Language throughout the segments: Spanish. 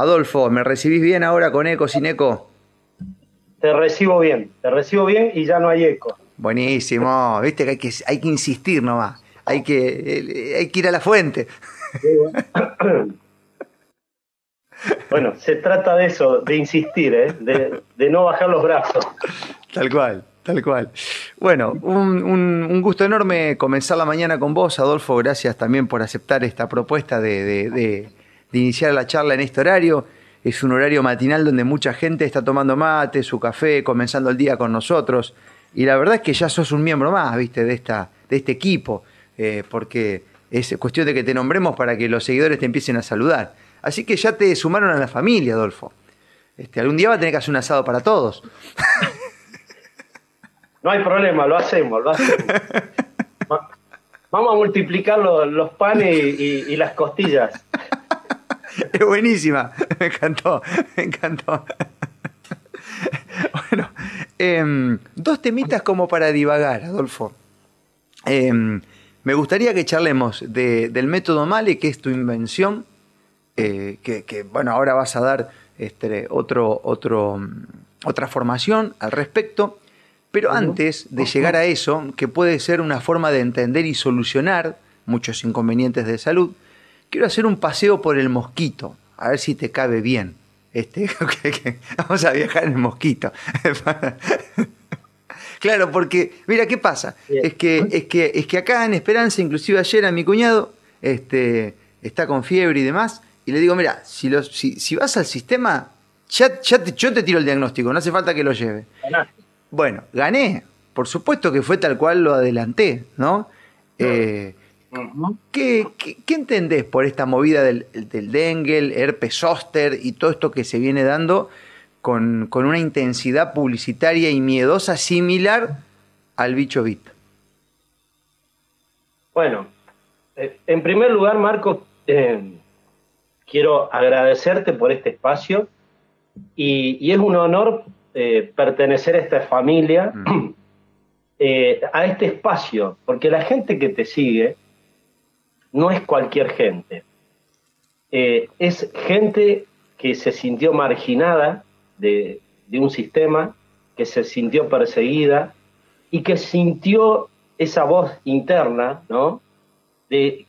Adolfo, ¿me recibís bien ahora con eco, sin eco? Te recibo bien, te recibo bien y ya no hay eco. Buenísimo, viste que hay que, hay que insistir nomás, hay que, hay que ir a la fuente. Bueno, se trata de eso, de insistir, ¿eh? de, no bajar los brazos. Tal cual, tal cual. Bueno, un, gusto enorme comenzar la mañana con vos, Adolfo. Gracias también por aceptar esta propuesta de, iniciar la charla en este horario. Es un horario matinal donde mucha gente está tomando mate, su café, comenzando el día con nosotros. Y la verdad es que ya sos un miembro más, viste, de, esta, de este equipo, eh, porque es cuestión de que te nombremos para que los seguidores te empiecen a saludar. Así que ya te sumaron a la familia, Adolfo. Este, algún día va a tener que hacer un asado para todos. No hay problema, lo hacemos, lo hacemos. Vamos a multiplicar los, panes y, las costillas. Es buenísima, me encantó, me encantó. Bueno, em, dos temitas como para divagar, Adolfo. Em, me gustaría que charlemos del método Male, que es tu invención, eh, que, bueno, ahora vas a dar este, otro, otro, otra formación al respecto. Pero antes de llegar a eso, que puede ser una forma de entender y solucionar muchos inconvenientes de salud, quiero hacer un paseo por el mosquito, a ver si te cabe bien. Este, vamos a viajar en el mosquito. claro, porque, mira, ¿qué pasa? Es que, es, que, es que acá en Esperanza, inclusive ayer a mi cuñado, este, está con fiebre y demás, y le digo, mira, si, si, vas al sistema, ya, ya yo te tiro el diagnóstico, no hace falta que lo lleve. Bueno, gané. Por supuesto que fue tal cual lo adelanté, ¿no? Eh, ¿qué, entendés por esta movida del, del dengue, el herpes zóster y todo esto que se viene dando con, una intensidad publicitaria y miedosa similar al bicho bit? Bueno, eh, en primer lugar, Marco, eh, quiero agradecerte por este espacio y, es un honor eh, pertenecer a esta familia, mm. eh, a este espacio, porque la gente que te sigue no es cualquier gente, eh, es gente que se sintió marginada de, de un sistema, que se sintió perseguida y que sintió esa voz interna, ¿no? De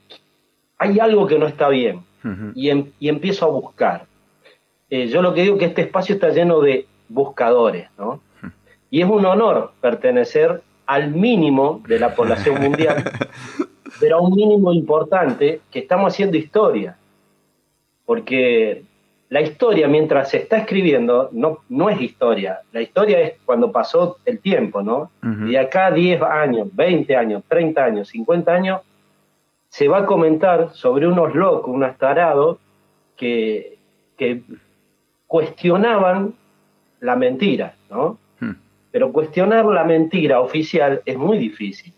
hay algo que no está bien Em, y, empiezo a buscar. Eh, yo lo que digo es que este espacio está lleno de buscadores, ¿no? Y es un honor pertenecer al mínimo de la población mundial, pero a un mínimo importante que estamos haciendo historia. Porque la historia, mientras se está escribiendo, no, no es historia. La historia es cuando pasó el tiempo, ¿no? Y acá 10 años, 20 años, 30 años, 50 años, se va a comentar sobre unos locos, unos tarados, que, cuestionaban la mentira, ¿no? Hmm. Pero cuestionar la mentira oficial es muy difícil.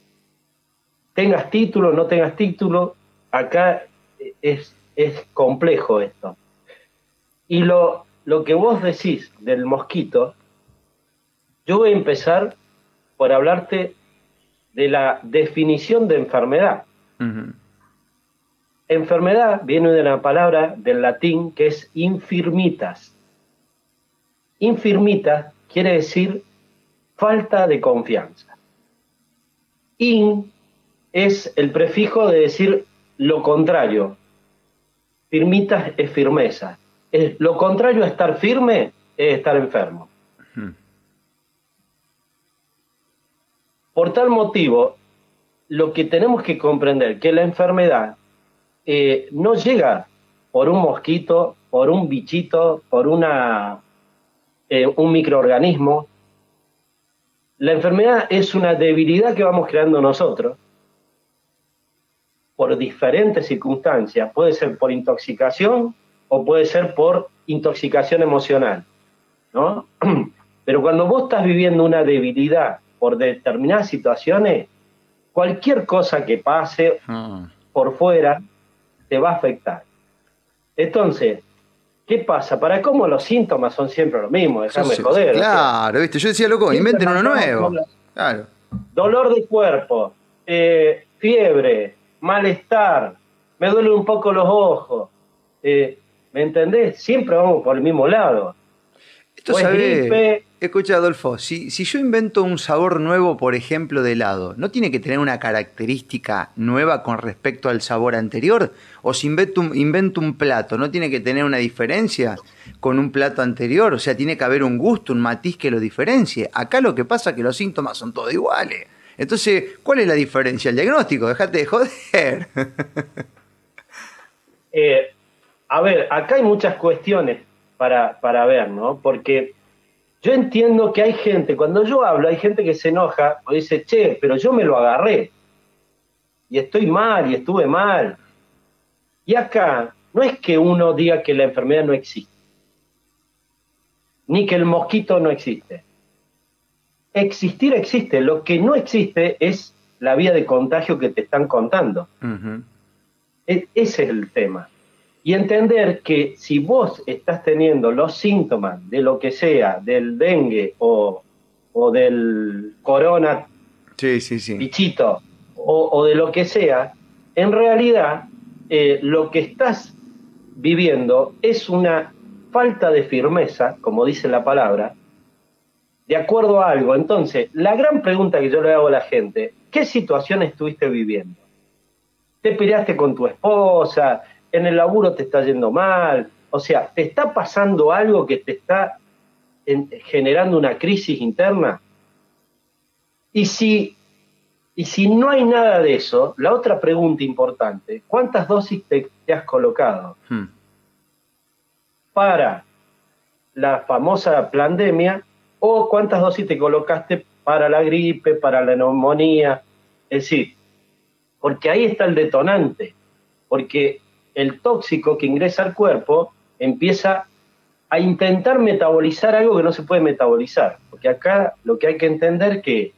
Tengas título, no tengas título, acá es, es complejo esto. Y lo, lo que vos decís del mosquito, yo voy a empezar por hablarte de la definición de enfermedad. Enfermedad viene de una palabra del latín que es infirmitas. Infirmita quiere decir falta de confianza. In es el prefijo de decir lo contrario. Firmitas es firmeza. Es, lo contrario a estar firme es estar enfermo. Por tal motivo, lo que tenemos que comprender que la enfermedad eh, no llega por un mosquito, por un bichito, por una, eh, un microorganismo. La enfermedad es una debilidad que vamos creando nosotros por diferentes circunstancias. Puede ser por intoxicación o puede ser por intoxicación emocional. ¿no? Pero cuando vos estás viviendo una debilidad por determinadas situaciones, cualquier cosa que pase ah. por fuera te va a afectar. Entonces, ¿qué pasa? ¿Para cómo los síntomas son siempre los mismos? Déjame joder. Claro, ¿viste? Yo decía, loco, inventen uno nuevo. Claro. Dolor de cuerpo, eh, fiebre, malestar, me duelen un poco los ojos. Eh, ¿me entendés? Siempre vamos por el mismo lado. Esto sabe, escucha Adolfo, si, si yo invento un sabor nuevo, por ejemplo, de helado, ¿no tiene que tener una característica nueva con respecto al sabor anterior? O si invento un, invento un plato, ¿no tiene que tener una diferencia con un plato anterior? O sea, tiene que haber un gusto, un matiz que lo diferencie. Acá lo que pasa es que los síntomas son todos iguales. Entonces, ¿cuál es la diferencia? El diagnóstico, déjate de joder. Eh, a ver, acá hay muchas cuestiones para, para ver, ¿no? Porque yo entiendo que hay gente, cuando yo hablo, hay gente que se enoja o dice, che, pero yo me lo agarré y estoy mal y estuve mal. Y acá no es que uno diga que la enfermedad no existe, ni que el mosquito no existe existir existe, lo que no existe es la vía de contagio que te están contando. E, ese es el tema. Y entender que si vos estás teniendo los síntomas de lo que sea, del dengue o, del corona sí, sí, sí. bichito o, de lo que sea, en realidad eh, lo que estás viviendo es una falta de firmeza, como dice la palabra, de acuerdo a algo. Entonces, la gran pregunta que yo le hago a la gente, ¿qué situación estuviste viviendo? ¿Te peleaste con tu esposa? ¿En el laburo te está yendo mal? O sea, ¿te está pasando algo que te está generando una crisis interna? Y si, y si no hay nada de eso, la otra pregunta importante, ¿cuántas dosis te, has colocado? Hmm. Para la famosa pandemia o cuántas dosis te colocaste para la gripe, para la neumonía. Es decir, porque ahí está el detonante, porque el tóxico que ingresa al cuerpo empieza a intentar metabolizar algo que no se puede metabolizar, porque acá lo que hay que entender es que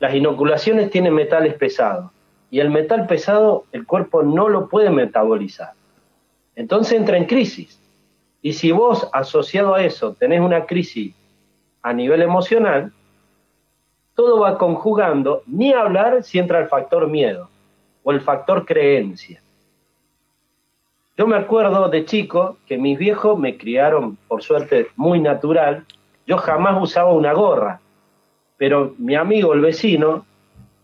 las inoculaciones tienen metales pesados y el metal pesado el cuerpo no lo puede metabolizar. Entonces entra en crisis. Y si vos asociado a eso tenés una crisis a nivel emocional, todo va conjugando, ni hablar si entra el factor miedo o el factor creencia. Yo me acuerdo de chico que mis viejos me criaron, por suerte, muy natural. Yo jamás usaba una gorra, pero mi amigo, el vecino,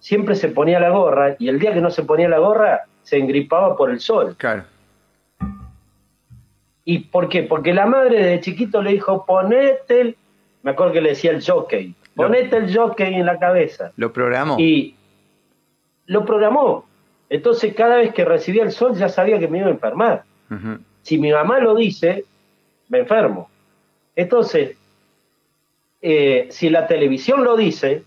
siempre se ponía la gorra y el día que no se ponía la gorra se engripaba por el sol. Claro. ¿Y por qué? Porque la madre de chiquito le dijo, ponete el me acuerdo que le decía el jockey, ponete el jockey en la cabeza. Lo programó. Y lo programó. Entonces cada vez que recibía el sol ya sabía que me iba a enfermar. Si mi mamá lo dice, me enfermo. Entonces, eh, si la televisión lo dice,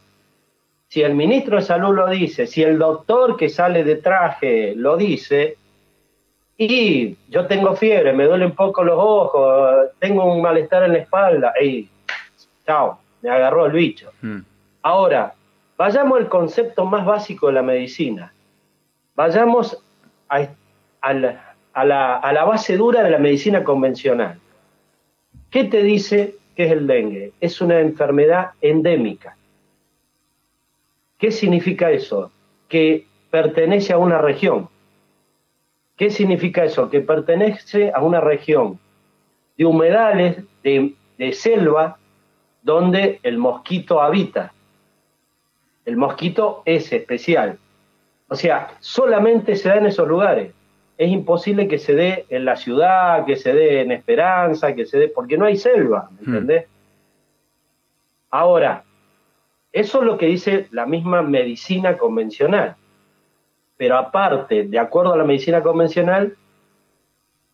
si el ministro de salud lo dice, si el doctor que sale de traje lo dice, y yo tengo fiebre, me duelen un poco los ojos, tengo un malestar en la espalda, y chao, me agarró el bicho. Hmm. Ahora, vayamos al concepto más básico de la medicina. Vayamos a, la, base dura de la medicina convencional. ¿Qué te dice que es el dengue? Es una enfermedad endémica. ¿Qué significa eso? Que pertenece a una región. ¿Qué significa eso? Que pertenece a una región de humedales, de, de selva, donde el mosquito habita. El mosquito es especial. O sea, solamente se da en esos lugares. Es imposible que se dé en la ciudad, que se dé en Esperanza, que se dé, porque no hay selva, ¿me hmm. entendés? Ahora, eso es lo que dice la misma medicina convencional. Pero aparte, de acuerdo a la medicina convencional,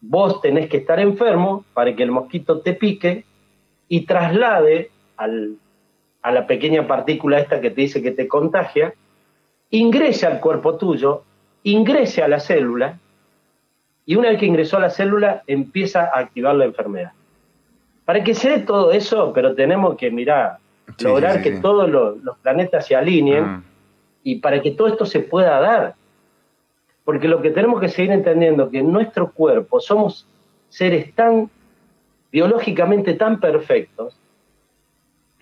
vos tenés que estar enfermo para que el mosquito te pique y traslade a la pequeña partícula esta que te dice que te contagia, ingrese al cuerpo tuyo, ingrese a la célula, y una vez que ingresó a la célula empieza a activar la enfermedad. Para que se dé todo eso, pero tenemos que, mirar, lograr que todos los, planetas se alineen ah. y para que todo esto se pueda dar. Porque lo que tenemos que seguir entendiendo que en nuestro cuerpo somos seres tan biológicamente tan perfectos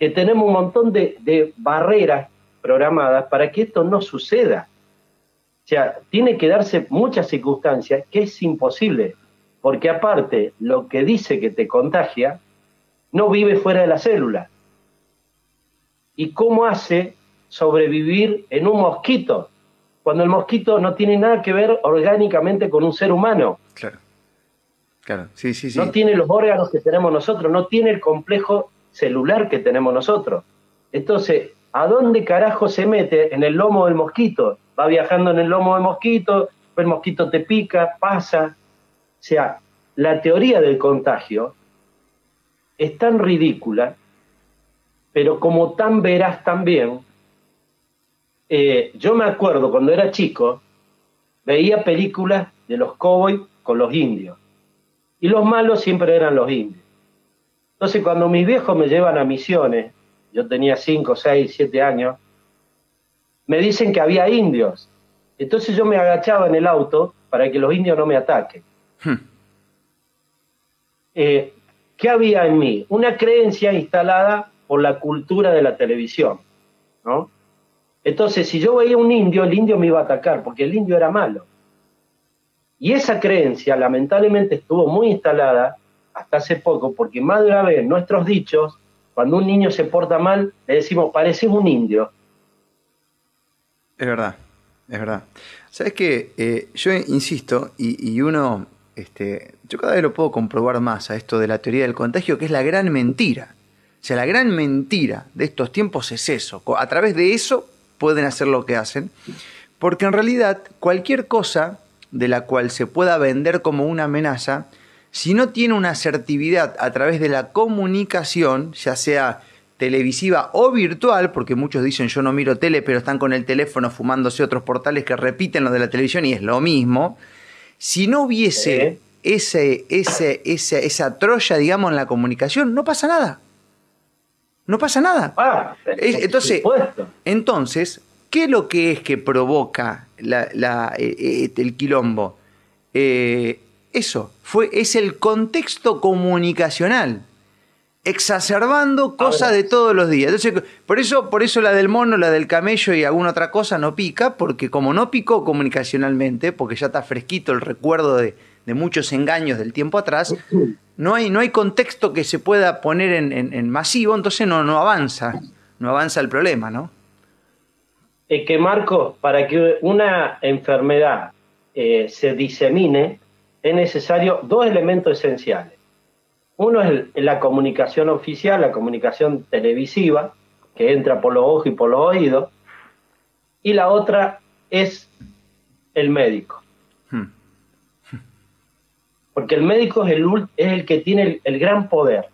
que tenemos un montón de, barreras programadas para que esto no suceda. O sea, tiene que darse muchas circunstancias que es imposible. porque aparte lo que dice que te contagia no vive fuera de la célula. ¿Y cómo hace sobrevivir en un mosquito? Cuando el mosquito no tiene nada que ver orgánicamente con un ser humano. Claro. Claro, sí, sí, sí. No tiene los órganos que tenemos nosotros, no tiene el complejo celular que tenemos nosotros. Entonces, ¿a dónde carajo se mete? En el lomo del mosquito. Va viajando en el lomo del mosquito, el mosquito te pica, pasa. O sea, la teoría del contagio es tan ridícula, pero como tan veraz también. Eh, yo me acuerdo cuando era chico, veía películas de los cowboys con los indios. Y los malos siempre eran los indios. Entonces, cuando mis viejos me llevan a misiones, yo tenía 5, 6, 7 años, me dicen que había indios. Entonces yo me agachaba en el auto para que los indios no me ataquen. Hmm. Eh, ¿Qué había en mí? Una creencia instalada por la cultura de la televisión. ¿no? Entonces, si yo veía un indio, el indio me iba a atacar, porque el indio era malo. Y esa creencia, lamentablemente, estuvo muy instalada hasta hace poco, porque más de una vez nuestros dichos cuando un niño se porta mal, le decimos, pareces un indio. Es verdad, es verdad. Sabes que eh, yo insisto, y, uno, este, yo cada vez lo puedo comprobar más a esto de la teoría del contagio, que es la gran mentira. O sea, la gran mentira de estos tiempos es eso. A través de eso pueden hacer lo que hacen. Porque en realidad cualquier cosa de la cual se pueda vender como una amenaza, si no tiene una asertividad a través de la comunicación, ya sea televisiva o virtual, porque muchos dicen yo no miro tele, pero están con el teléfono fumándose otros portales que repiten lo de la televisión y es lo mismo, si no hubiese ese, ese, esa Troya, digamos, en la comunicación, no pasa nada. No pasa nada. Ah, entonces, entonces, ¿qué es lo que es que provoca la, eh, eh, el quilombo? Eh, eso, fue, es el contexto comunicacional, exacerbando cosas de todos los días. Entonces, por eso, por eso la del mono, la del camello y alguna otra cosa no pica, porque como no picó comunicacionalmente, porque ya está fresquito el recuerdo de, muchos engaños del tiempo atrás, no hay, no hay contexto que se pueda poner en, masivo, entonces no, no avanza, no avanza el problema, ¿no? Es que, Marco, para que una enfermedad eh, se disemine, es necesario dos elementos esenciales. Uno es la comunicación oficial, la comunicación televisiva, que entra por los ojos y por los oídos, y la otra es el médico. Hmm. Porque el médico es el, es el que tiene el gran poder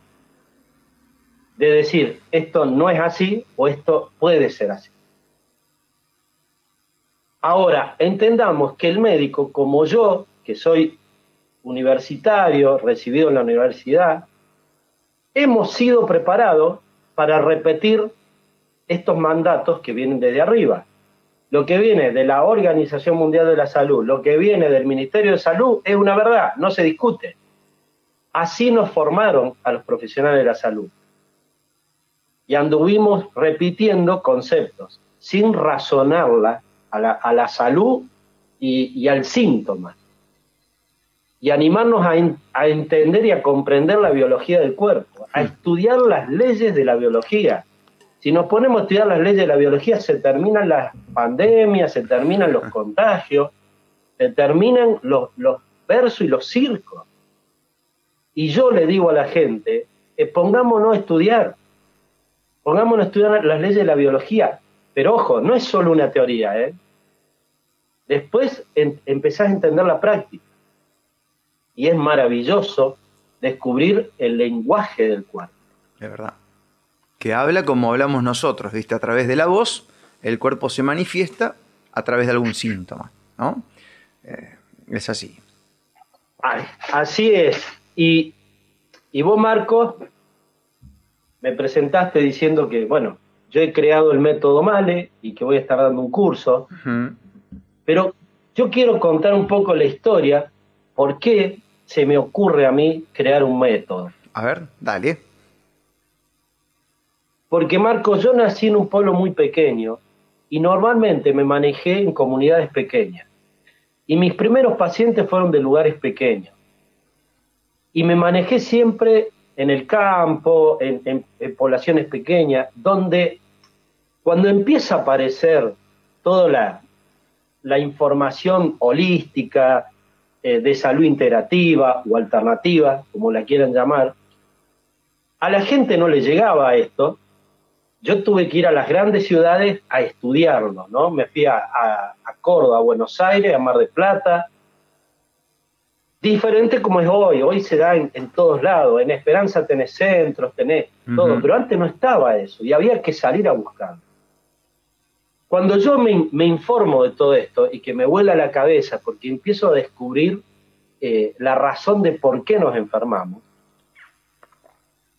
de decir, esto no es así o esto puede ser así. Ahora, entendamos que el médico, como yo, que soy universitario, recibido en la universidad, hemos sido preparados para repetir estos mandatos que vienen desde arriba. Lo que viene de la Organización Mundial de la Salud, lo que viene del Ministerio de Salud es una verdad, no se discute. Así nos formaron a los profesionales de la salud. Y anduvimos repitiendo conceptos sin razonarla a la, salud y al síntoma y animarnos a, entender y a comprender la biología del cuerpo, a estudiar las leyes de la biología. Si nos ponemos a estudiar las leyes de la biología, se terminan las pandemias, se terminan los contagios, se terminan los, los versos y los circos. Y yo le digo a la gente, eh, pongámonos a estudiar, pongámonos a estudiar las leyes de la biología, pero ojo, no es solo una teoría, ¿eh? Después empezás a entender la práctica y es maravilloso descubrir el lenguaje del cuerpo. De verdad. Que habla como hablamos nosotros, ¿viste? A través de la voz, el cuerpo se manifiesta a través de algún síntoma, ¿no? Eh, es así. así es. Y, vos, Marcos, me presentaste diciendo que, bueno, yo he creado el método Male y que voy a estar dando un curso, pero yo quiero contar un poco la historia, por qué se me ocurre a mí crear un método. A ver, dale. Porque Marco, yo nací en un pueblo muy pequeño y normalmente me manejé en comunidades pequeñas. Y mis primeros pacientes fueron de lugares pequeños. y me manejé siempre en el campo, en, poblaciones pequeñas, donde cuando empieza a aparecer toda la, la información holística, eh, de salud integrativa o alternativa, como la quieran llamar, a la gente no le llegaba esto. Yo tuve que ir a las grandes ciudades a estudiarlo, ¿no? Me fui a, a, a Córdoba, a Buenos Aires, a Mar del Plata, diferente como es hoy. Hoy se da en, todos lados. En Esperanza tenés centros, tenés todo, pero antes no estaba eso y había que salir a buscar. Cuando yo me, informo de todo esto y que me vuela la cabeza porque empiezo a descubrir eh, la razón de por qué nos enfermamos,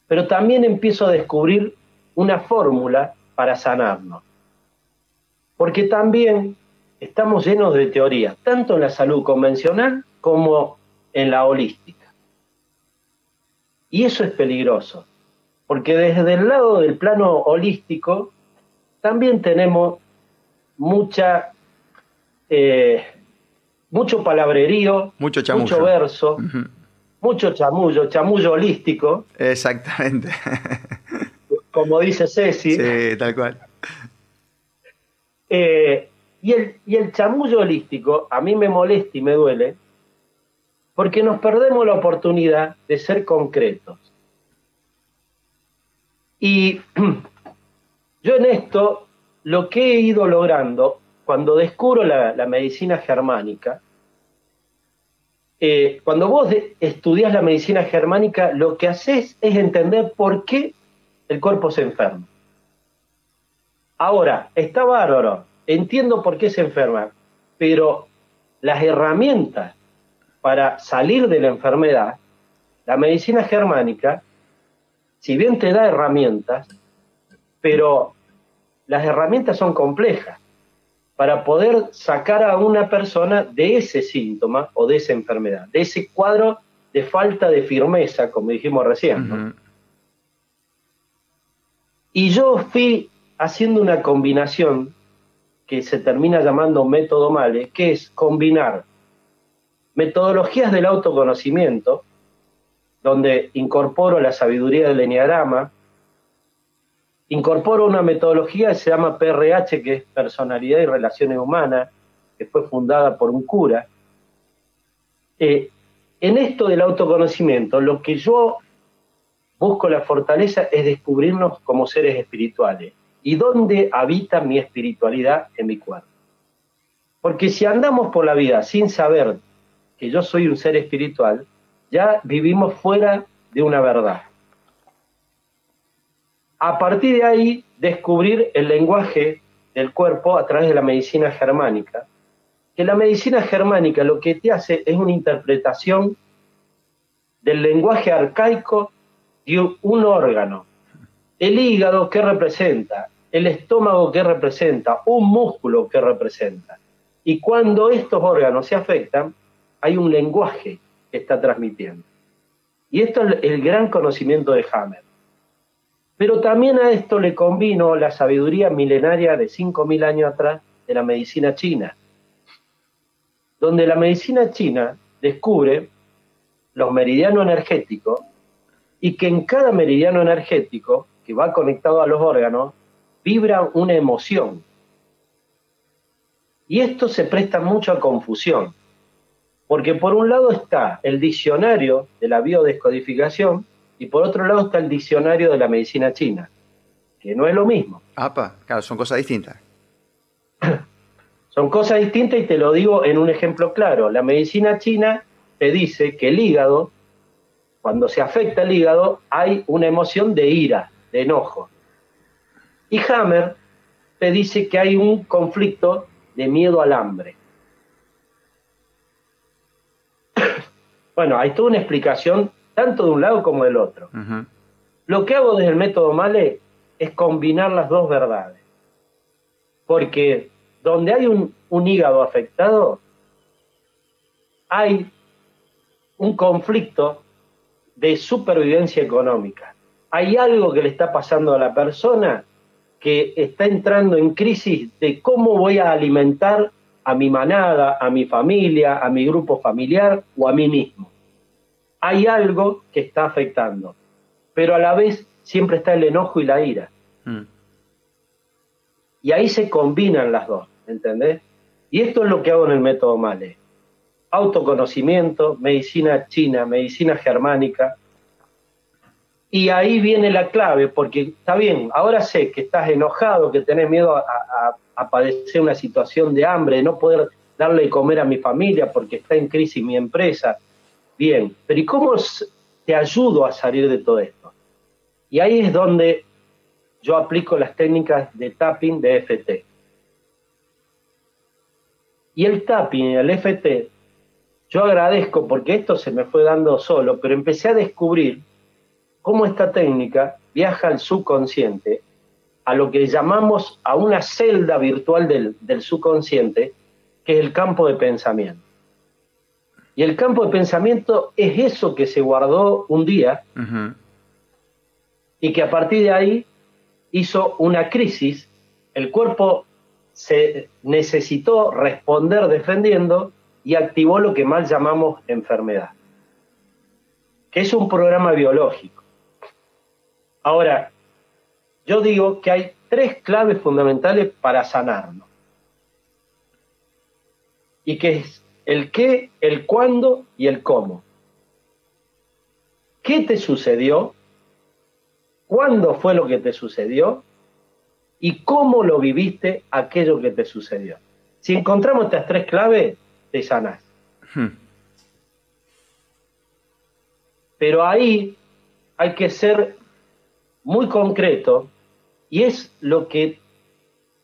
pero también empiezo a descubrir una fórmula para sanarnos. Porque también estamos llenos de teorías, tanto en la salud convencional como en la holística. Y eso es peligroso, porque desde el lado del plano holístico también tenemos mucha, eh, mucho palabrerío, mucho, mucho verso, mucho chamullo, chamullo holístico. Exactamente. como dice Ceci. Sí, tal cual. Eh, y, el, y el chamullo holístico a mí me molesta y me duele porque nos perdemos la oportunidad de ser concretos. Y yo en esto, lo que he ido logrando, cuando descubro la, medicina germánica, eh, cuando vos estudias la medicina germánica, lo que haces es entender por qué el cuerpo se enferma. Ahora, está bárbaro, entiendo por qué se enferma, pero las herramientas para salir de la enfermedad, la medicina germánica, si bien te da herramientas, pero las herramientas son complejas para poder sacar a una persona de ese síntoma o de esa enfermedad, de ese cuadro de falta de firmeza, como dijimos recién. Y yo fui haciendo una combinación que se termina llamando método Male, que es combinar metodologías del autoconocimiento, donde incorporo la sabiduría del enneagrama, incorporo una metodología que se llama PRH, que es Personalidad y Relaciones Humanas, que fue fundada por un cura. Eh, en esto del autoconocimiento, lo que yo busco la fortaleza es descubrirnos como seres espirituales. ¿Y dónde habita mi espiritualidad en mi cuerpo? Porque si andamos por la vida sin saber que yo soy un ser espiritual, ya vivimos fuera de una verdad. A partir de ahí, descubrir el lenguaje del cuerpo a través de la medicina germánica, que la medicina germánica lo que te hace es una interpretación del lenguaje arcaico de un órgano. El hígado, ¿qué representa? El estómago, ¿qué representa? Un músculo, ¿qué representa? Y cuando estos órganos se afectan, hay un lenguaje que está transmitiendo. Y esto es el gran conocimiento de Hammer. Pero también a esto le combino la sabiduría milenaria de 5.000 años atrás de la medicina china, donde la medicina china descubre los meridianos energéticos y que en cada meridiano energético que va conectado a los órganos vibra una emoción. Y esto se presta mucho a confusión. Porque por un lado está el diccionario de la biodescodificación y por otro lado está el diccionario de la medicina china, que no es lo mismo. Apa, claro, son cosas distintas. son cosas distintas y te lo digo en un ejemplo claro. La medicina china te dice que el hígado, cuando se afecta el hígado, hay una emoción de ira, de enojo. Y Hammer te dice que hay un conflicto de miedo al hambre. Bueno, hay toda una explicación tanto de un lado como del otro. Lo que hago desde el método Male es combinar las dos verdades. Porque donde hay un, un hígado afectado, hay un conflicto de supervivencia económica. Hay algo que le está pasando a la persona que está entrando en crisis de cómo voy a alimentar a mi manada, a mi familia, a mi grupo familiar o a mí mismo. Hay algo que está afectando, pero a la vez siempre está el enojo y la ira. Mm. Y ahí se combinan las dos, ¿entendés? Y esto es lo que hago en el método Male. Autoconocimiento, medicina china, medicina germánica. Y ahí viene la clave, porque está bien, ahora sé que estás enojado, que tenés miedo a, a padecer una situación de hambre, de no poder darle de comer a mi familia porque está en crisis mi empresa. Bien, pero ¿y cómo te ayudo a salir de todo esto? Y ahí es donde yo aplico las técnicas de tapping de FT. Y el tapping, el FT, yo agradezco porque esto se me fue dando solo, pero empecé a descubrir cómo esta técnica viaja al subconsciente, a lo que llamamos a una celda virtual del, subconsciente, que es el campo de pensamiento. Y el campo de pensamiento es eso que se guardó un día y que a partir de ahí hizo una crisis, el cuerpo se necesitó responder defendiendo y activó lo que mal llamamos enfermedad, que es un programa biológico. Ahora, yo digo que hay tres claves fundamentales para sanarnos. Y que es el qué, el cuándo y el cómo. ¿Qué te sucedió? ¿Cuándo fue lo que te sucedió? y cómo lo viviste aquello que te sucedió. Si encontramos estas tres claves, te sanas. Hmm. Pero ahí hay que ser muy concreto y es lo que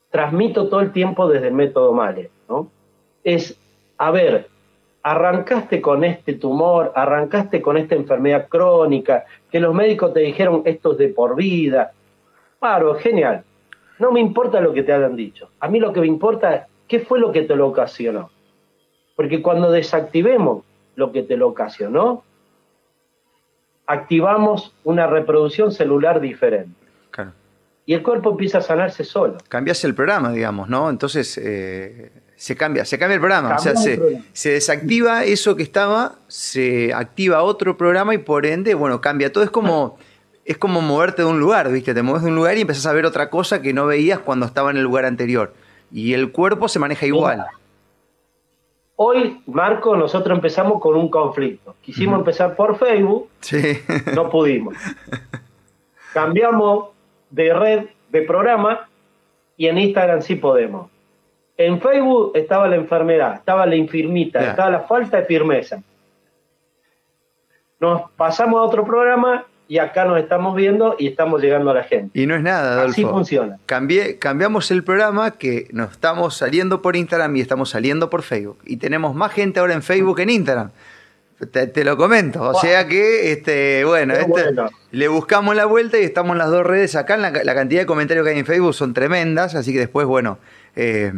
transmito todo el tiempo desde el método Male, ¿no? Es, a ver, arrancaste con este tumor, arrancaste con esta enfermedad crónica, que los médicos te dijeron esto es de por vida. Claro, genial. No me importa lo que te hayan dicho. A mí lo que me importa es qué fue lo que te lo ocasionó. Porque cuando desactivemos lo que te lo ocasionó, activamos una reproducción celular diferente. Y el cuerpo empieza a sanarse solo. Cambias el programa, digamos, ¿no? Entonces eh, se cambia, se cambia el programa. o sea, se, se, desactiva eso que estaba, se activa otro programa y por ende, bueno, cambia todo. Es como es como moverte de un lugar, ¿viste? Te mueves de un lugar y empezás a ver otra cosa que no veías cuando estaba en el lugar anterior. Y el cuerpo se maneja igual. Hoy, Marco, nosotros empezamos con un conflicto. Quisimos empezar por Facebook, sí. no pudimos. Cambiamos de red, de programa, y en Instagram sí podemos. En Facebook estaba la enfermedad, estaba la infirmita, estaba la falta de firmeza. Nos pasamos a otro programa y acá nos estamos viendo y estamos llegando a la gente. Y no es nada, Adolfo. Así funciona. Cambié, cambiamos el programa que nos estamos saliendo por Instagram y estamos saliendo por Facebook. Y tenemos más gente ahora en Facebook que en Instagram. Te, lo comento. O sea que, este, bueno, este, le buscamos la vuelta y estamos en las dos redes acá. La, la, cantidad de comentarios que hay en Facebook son tremendas, así que después, bueno, eh,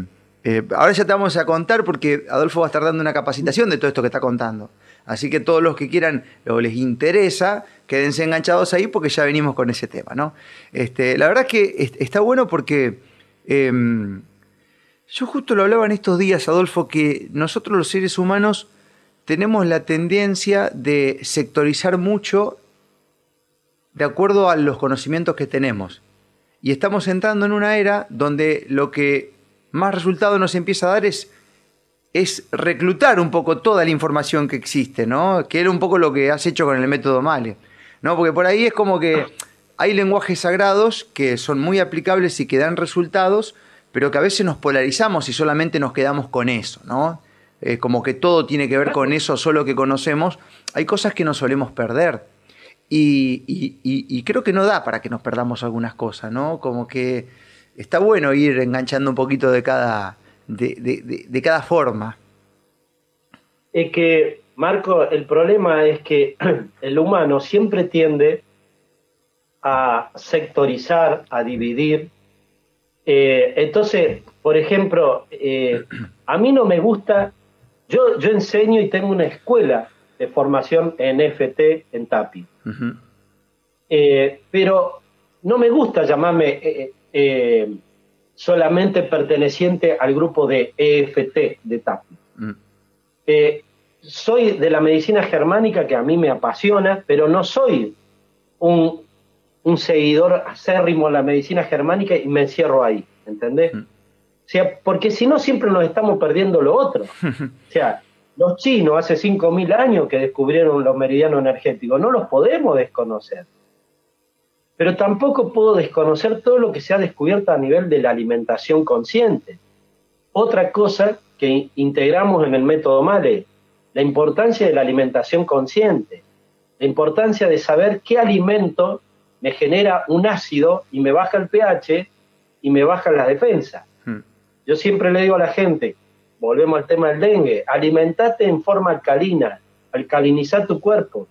eh, ahora ya te vamos a contar porque Adolfo va a estar dando una capacitación de todo esto que está contando. Así que todos los que quieran o les interesa, quédense enganchados ahí porque ya venimos con ese tema, ¿no? Este, la verdad es que está bueno porque em, yo justo lo hablaba en estos días, Adolfo, que nosotros los seres humanos tenemos la tendencia de sectorizar mucho de acuerdo a los conocimientos que tenemos. Y estamos entrando en una era donde lo que más resultado nos empieza a dar es es reclutar un poco toda la información que existe, ¿no? Que era un poco lo que has hecho con el método Male, ¿no? Porque por ahí es como que hay lenguajes sagrados que son muy aplicables y que dan resultados, pero que a veces nos polarizamos y solamente nos quedamos con eso, ¿no? como que todo tiene que ver con eso solo que conocemos. Hay cosas que nos solemos perder. Y, y creo que no da para que nos perdamos algunas cosas, ¿no? Como que está bueno ir enganchando un poquito de cada, de, cada forma. Es que, Marco, el problema es que el humano siempre tiende a sectorizar, a dividir. Eh, entonces, por ejemplo, eh, a mí no me gusta, yo, yo enseño y tengo una escuela de formación en FT en TAPI, eh, pero no me gusta llamarme solamente perteneciente al grupo de EFT de TAP. Mm. Eh, soy de la medicina germánica que a mí me apasiona, pero no soy un, seguidor acérrimo de la medicina germánica y me encierro ahí, ¿entendés? Mm. O sea, porque si no siempre nos estamos perdiendo lo otro. O sea, los chinos hace 5.000 años que descubrieron los meridianos energéticos, no los podemos desconocer. Pero tampoco puedo desconocer todo lo que se ha descubierto a nivel de la alimentación consciente. Otra cosa que integramos en el método MALE, la importancia de la alimentación consciente, la importancia de saber qué alimento me genera un ácido y me baja el pH y me baja la defensa. Hmm. Yo siempre le digo a la gente, volvemos al tema del dengue, alimentate en forma alcalina, alcalinizar tu cuerpo,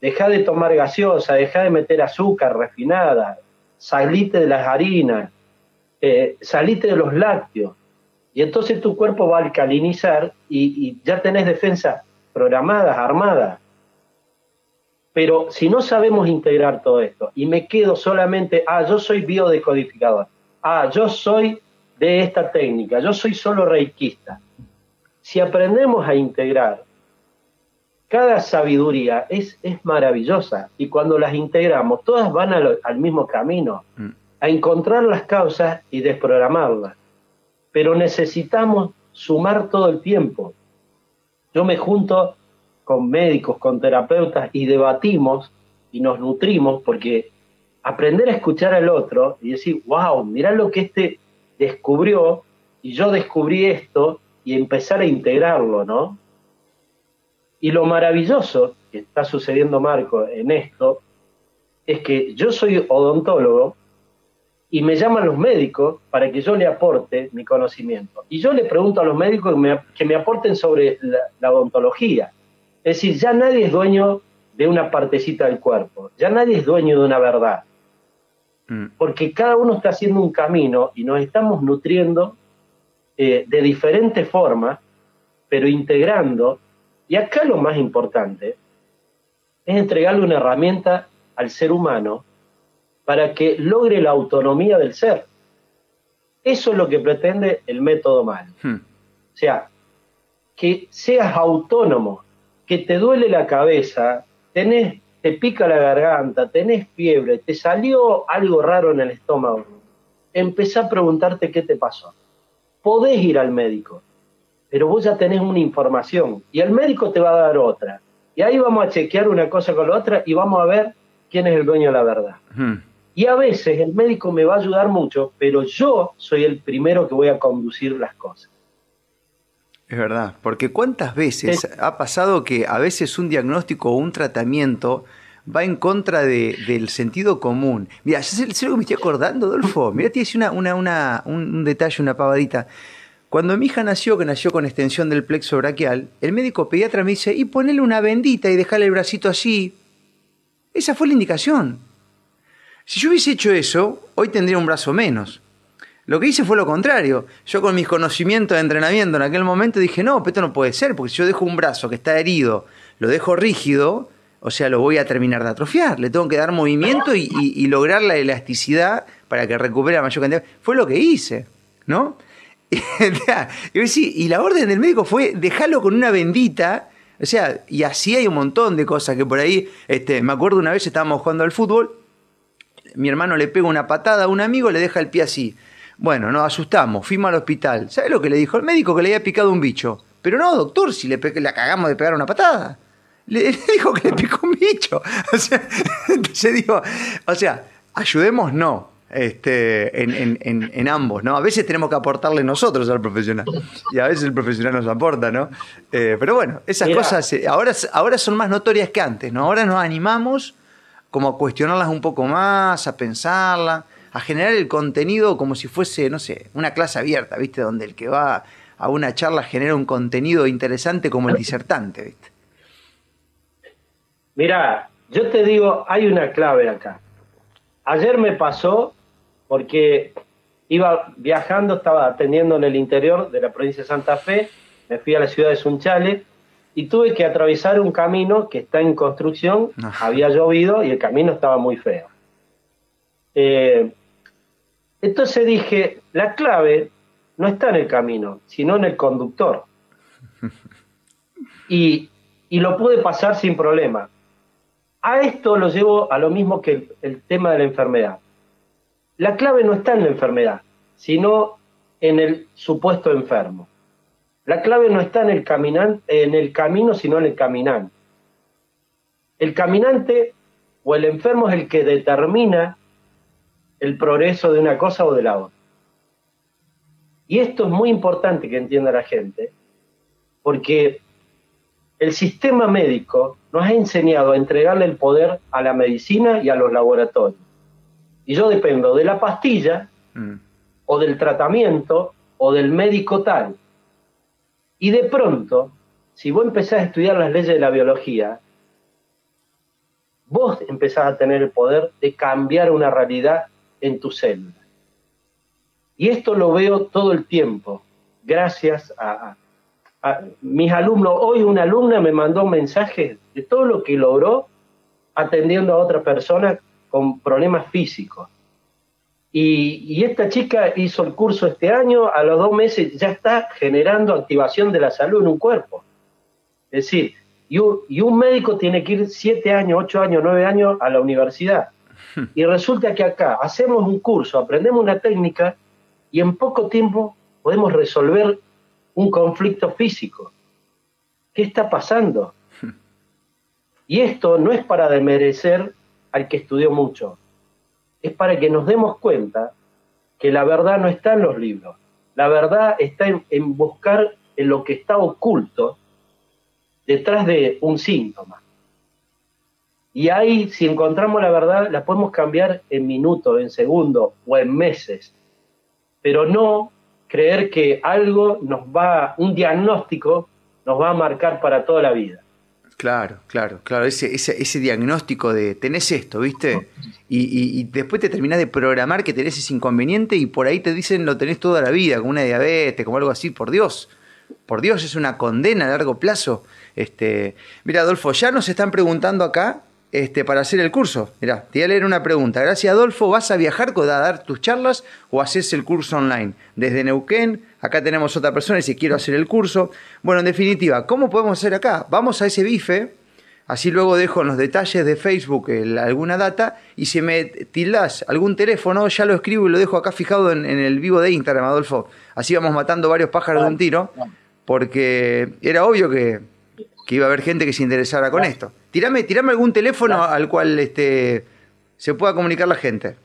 deja de tomar gaseosa, deja de meter azúcar refinada, salite de las harinas, eh, salite de los lácteos, y entonces tu cuerpo va a alcalinizar y, ya tenés defensas programadas, armadas. Pero si no sabemos integrar todo esto y me quedo solamente, ah, yo soy biodecodificador, ah, yo soy de esta técnica, yo soy solo reikista. Si aprendemos a integrar, cada sabiduría es, es maravillosa y cuando las integramos, todas van al mismo camino, mm. a encontrar las causas y desprogramarlas pero necesitamos sumar todo el tiempo. Yo me junto con médicos, con terapeutas y debatimos y nos nutrimos porque aprender a escuchar al otro y decir, wow, mira lo que este descubrió y yo descubrí esto y empezar a integrarlo, ¿no? Y lo maravilloso que está sucediendo, Marco, en esto, es que yo soy odontólogo y me llaman los médicos para que yo le aporte mi conocimiento. Y yo le pregunto a los médicos que me, aporten sobre la, odontología. Es decir, ya nadie es dueño de una partecita del cuerpo, ya nadie es dueño de una verdad. Mm. Porque cada uno está haciendo un camino y nos estamos nutriendo eh, de diferentes formas, pero integrando. Y acá lo más importante es entregarle una herramienta al ser humano para que logre la autonomía del ser. Eso es lo que pretende el método mal. Hmm. O sea, que seas autónomo, que te duele la cabeza, tenés, te pica la garganta, tenés fiebre, te salió algo raro en el estómago. Empezá a preguntarte qué te pasó. Podés ir al médico, pero vos ya tenés una información y el médico te va a dar otra. Y ahí vamos a chequear una cosa con la otra y vamos a ver quién es el dueño de la verdad. Hmm. Y a veces el médico me va a ayudar mucho, pero yo soy el primero que voy a conducir las cosas. Es verdad, porque cuántas veces ha pasado que a veces un diagnóstico o un tratamiento va en contra del sentido común. Mira, sé, lo que me estoy acordando, Adolfo. Mira, te una, una, un, detalle, una pavadita. Cuando mi hija nació, que nació con extensión del plexo braquial, el médico pediatra me dice, y ponele una bendita y dejarle el bracito así. Esa fue la indicación. Si yo hubiese hecho eso, hoy tendría un brazo menos. Lo que hice fue lo contrario. Yo con mis conocimientos de entrenamiento en aquel momento dije, no, esto no puede ser, porque si yo dejo un brazo que está herido, lo dejo rígido, o sea, lo voy a terminar de atrofiar. Le tengo que dar movimiento y, lograr la elasticidad para que recupere la mayor cantidad. Fue lo que hice, ¿no? y la orden del médico fue dejarlo con una bendita. O sea, y así hay un montón de cosas que por ahí, este, me acuerdo una vez estábamos jugando al fútbol mi hermano le pega una patada a un amigo, le deja el pie así. Bueno, nos asustamos, fuimos al hospital. ¿Sabe lo que le dijo el médico? Que le había picado un bicho. Pero no, doctor, si le, le cagamos de pegar una patada. Le, dijo que le picó un bicho. O sea, entonces digo, o sea, ayudemos no. Este, en, ambos, ¿no? A veces tenemos que aportarle nosotros al profesional y a veces el profesional nos aporta, ¿no? Eh, pero bueno, esas cosas eh, ahora, ahora son más notorias que antes, ¿no? Ahora nos animamos como a cuestionarlas un poco más, a pensarlas, a generar el contenido como si fuese, no sé, una clase abierta, ¿viste? Donde el que va a una charla genera un contenido interesante como el disertante, ¿viste? Mira, yo te digo, hay una clave acá. Ayer me pasó porque iba viajando, estaba atendiendo en el interior de la provincia de Santa Fe, me fui a la ciudad de Sunchales y tuve que atravesar un camino que está en construcción, había llovido y el camino estaba muy feo. Eh, entonces dije, la clave no está en el camino, sino en el conductor. y, lo pude pasar sin problema. A esto lo llevo a lo mismo que el, tema de la enfermedad. La clave no está en la enfermedad, sino en el supuesto enfermo. La clave no está en el, en el camino, sino en el caminante. El caminante o el enfermo es el que determina el progreso de una cosa o de la otra. Y esto es muy importante que entienda la gente, porque el sistema médico nos ha enseñado a entregarle el poder a la medicina y a los laboratorios. Y yo dependo de la pastilla, mm. o del tratamiento, o del médico tal. Y de pronto, si vos empezás a estudiar las leyes de la biología, vos empezás a tener el poder de cambiar una realidad en tu célula. Y esto lo veo todo el tiempo, gracias a, mis alumnos. Hoy una alumna me mandó un mensaje de todo lo que logró atendiendo a otra persona con problemas físicos. Y, y, esta chica hizo el curso este año, a los dos meses ya está generando activación de la salud en un cuerpo. Es decir, y un, médico tiene que ir siete años, ocho años, nueve años a la universidad. Y resulta que acá hacemos un curso, aprendemos una técnica y en poco tiempo podemos resolver un conflicto físico. ¿Qué está pasando? Y esto no es para demerecer al que estudió mucho, es para que nos demos cuenta que la verdad no está en los libros, la verdad está en buscar en lo que está oculto detrás de un síntoma. Y ahí, si encontramos la verdad, la podemos cambiar en minutos, en segundos o en meses. Pero no creer que algo nos va, un diagnóstico nos va a marcar para toda la vida. Claro, claro, claro, ese, ese, diagnóstico de tenés esto, ¿viste? Y, y, después te terminás de programar que tenés ese inconveniente y por ahí te dicen lo tenés toda la vida, como una diabetes, como algo así, por Dios, por Dios, es una condena a largo plazo. Este, mira, Adolfo, ya nos están preguntando acá este, para hacer el curso. Mira, te voy a leer una pregunta. Gracias, Adolfo. ¿Vas a viajar a dar tus charlas o haces el curso online? Desde Neuquén, acá tenemos otra persona y si quiero hacer el curso. Bueno, en definitiva, ¿cómo podemos hacer acá? Vamos a ese bife, así luego dejo en los detalles de Facebook alguna data y si me tildas algún teléfono, ya lo escribo y lo dejo acá fijado en, en el vivo de Instagram, Adolfo. Así vamos matando varios pájaros de un tiro, porque era obvio que que iba a haber gente que se interesara con esto. Tirame, tirame algún teléfono al cual este, se pueda comunicar la gente.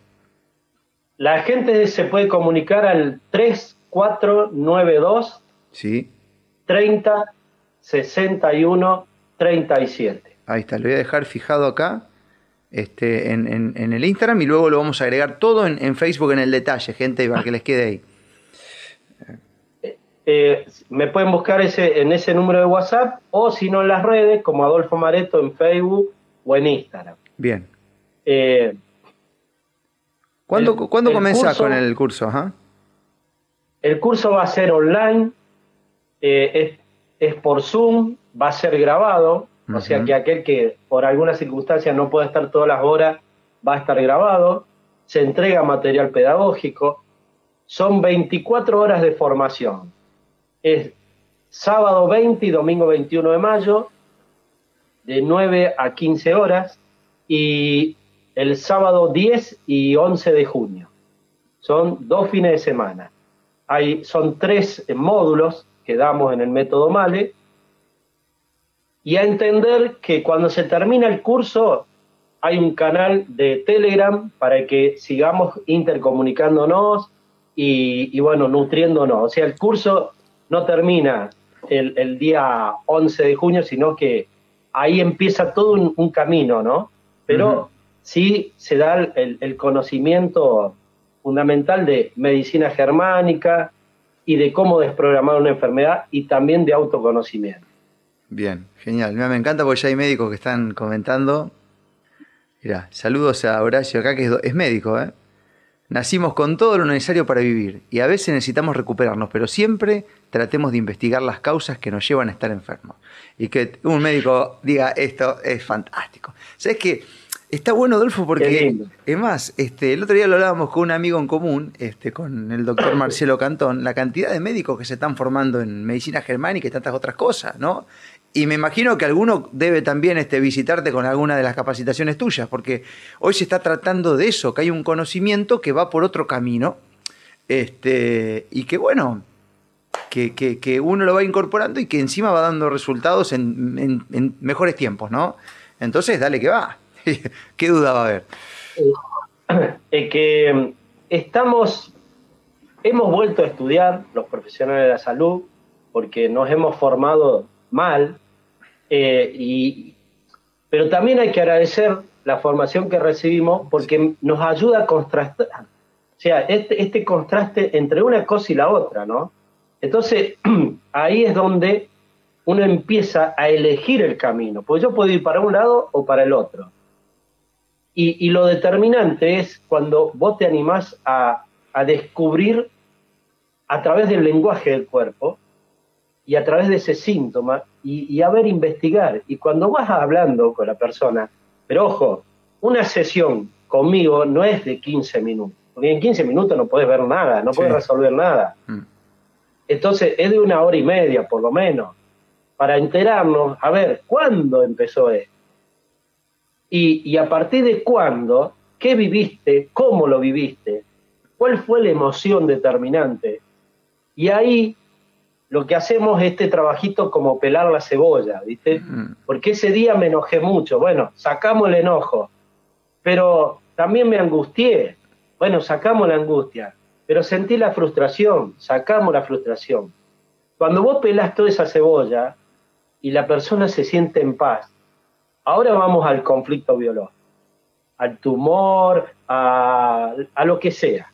La gente se puede comunicar al 3492 sí. 30 61 37. Ahí está, lo voy a dejar fijado acá este, en, el Instagram y luego lo vamos a agregar todo en, en Facebook en el detalle, gente, para que les quede ahí. Eh, me pueden buscar ese, en ese número de WhatsApp o si no en las redes como Adolfo Mareto en Facebook o en Instagram. Bien. Eh, ¿Cuándo, ¿cuándo comenzás con el curso? El curso va a ser online, eh, es, por Zoom, va a ser grabado, o sea que aquel que por alguna circunstancia no pueda estar todas las horas va a estar grabado, se entrega material pedagógico, son 24 horas de formación es sábado 20 y domingo 21 de mayo, de 9 a 15 horas, y el sábado 10 y 11 de junio. Son dos fines de semana. Hay, son tres módulos que damos en el método MALE, y a entender que cuando se termina el curso hay un canal de Telegram para que sigamos intercomunicándonos y, y bueno, nutriéndonos. O sea, el curso no termina el, día 11 de junio, sino que ahí empieza todo un, camino, ¿no? Pero sí se da el, conocimiento fundamental de medicina germánica y de cómo desprogramar una enfermedad y también de autoconocimiento. Bien, genial. Me encanta porque ya hay médicos que están comentando. Mira, saludos a Horacio acá, que es médico, ¿eh? Nacimos con todo lo necesario para vivir y a veces necesitamos recuperarnos, pero siempre tratemos de investigar las causas que nos llevan a estar enfermos. Y que un médico diga esto es fantástico. ¿Sabes qué? Está bueno, Adolfo, porque es más, este, el otro día lo hablábamos con un amigo en común, este, con el doctor Marcelo Cantón, la cantidad de médicos que se están formando en medicina germánica y tantas otras cosas, ¿no? Y me imagino que alguno debe también este, visitarte con alguna de las capacitaciones tuyas, porque hoy se está tratando de eso, que hay un conocimiento que va por otro camino, este, y que bueno, que, que, uno lo va incorporando y que encima va dando resultados en, mejores tiempos, ¿no? Entonces, dale que va. ¿Qué duda va a haber? Es que mm, estamos, hemos vuelto a estudiar los profesionales de la salud porque nos hemos formado mal, eh, y, pero también hay que agradecer la formación que recibimos porque nos ayuda a contrastar, o sea, este, este contraste entre una cosa y la otra, ¿no? Entonces, ahí es donde uno empieza a elegir el camino, pues yo puedo ir para un lado o para el otro. Y, lo determinante es cuando vos te animás a, descubrir a través del lenguaje del cuerpo y a través de ese síntoma y, a ver, investigar. Y cuando vas hablando con la persona, pero ojo, una sesión conmigo no es de 15 minutos, porque en 15 minutos no puedes ver nada, no puedes resolver nada. Mm. Entonces es de una hora y media por lo menos, para enterarnos, a ver, ¿cuándo empezó esto? Y, a partir de cuándo, qué viviste, cómo lo viviste, cuál fue la emoción determinante. Y ahí lo que hacemos es este trabajito como pelar la cebolla, ¿viste? Porque ese día me enojé mucho. Bueno, sacamos el enojo, pero también me angustié. Bueno, sacamos la angustia, pero sentí la frustración, sacamos la frustración. Cuando vos pelas toda esa cebolla y la persona se siente en paz, Ahora vamos al conflicto biológico, al tumor, a, lo que sea.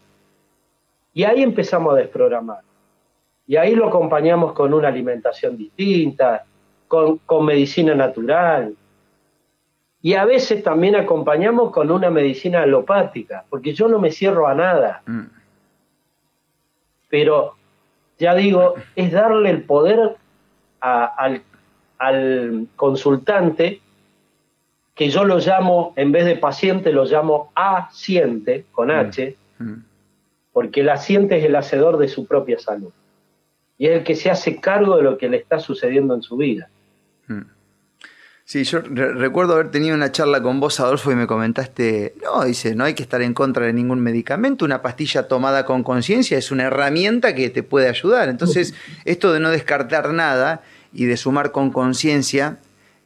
Y ahí empezamos a desprogramar. Y ahí lo acompañamos con una alimentación distinta, con, medicina natural. Y a veces también acompañamos con una medicina alopática, porque yo no me cierro a nada. Mm. Pero, ya digo, es darle el poder al, al consultante que yo lo llamo, en vez de paciente, lo llamo asiente, con mm, H, mm. porque el asiente es el hacedor de su propia salud. Y es el que se hace cargo de lo que le está sucediendo en su vida. Mm. Sí, yo recuerdo haber tenido una charla con vos, Adolfo, y me comentaste, no, dice, no hay que estar en contra de ningún medicamento, una pastilla tomada con conciencia es una herramienta que te puede ayudar. Entonces, esto de no descartar nada y de sumar con conciencia,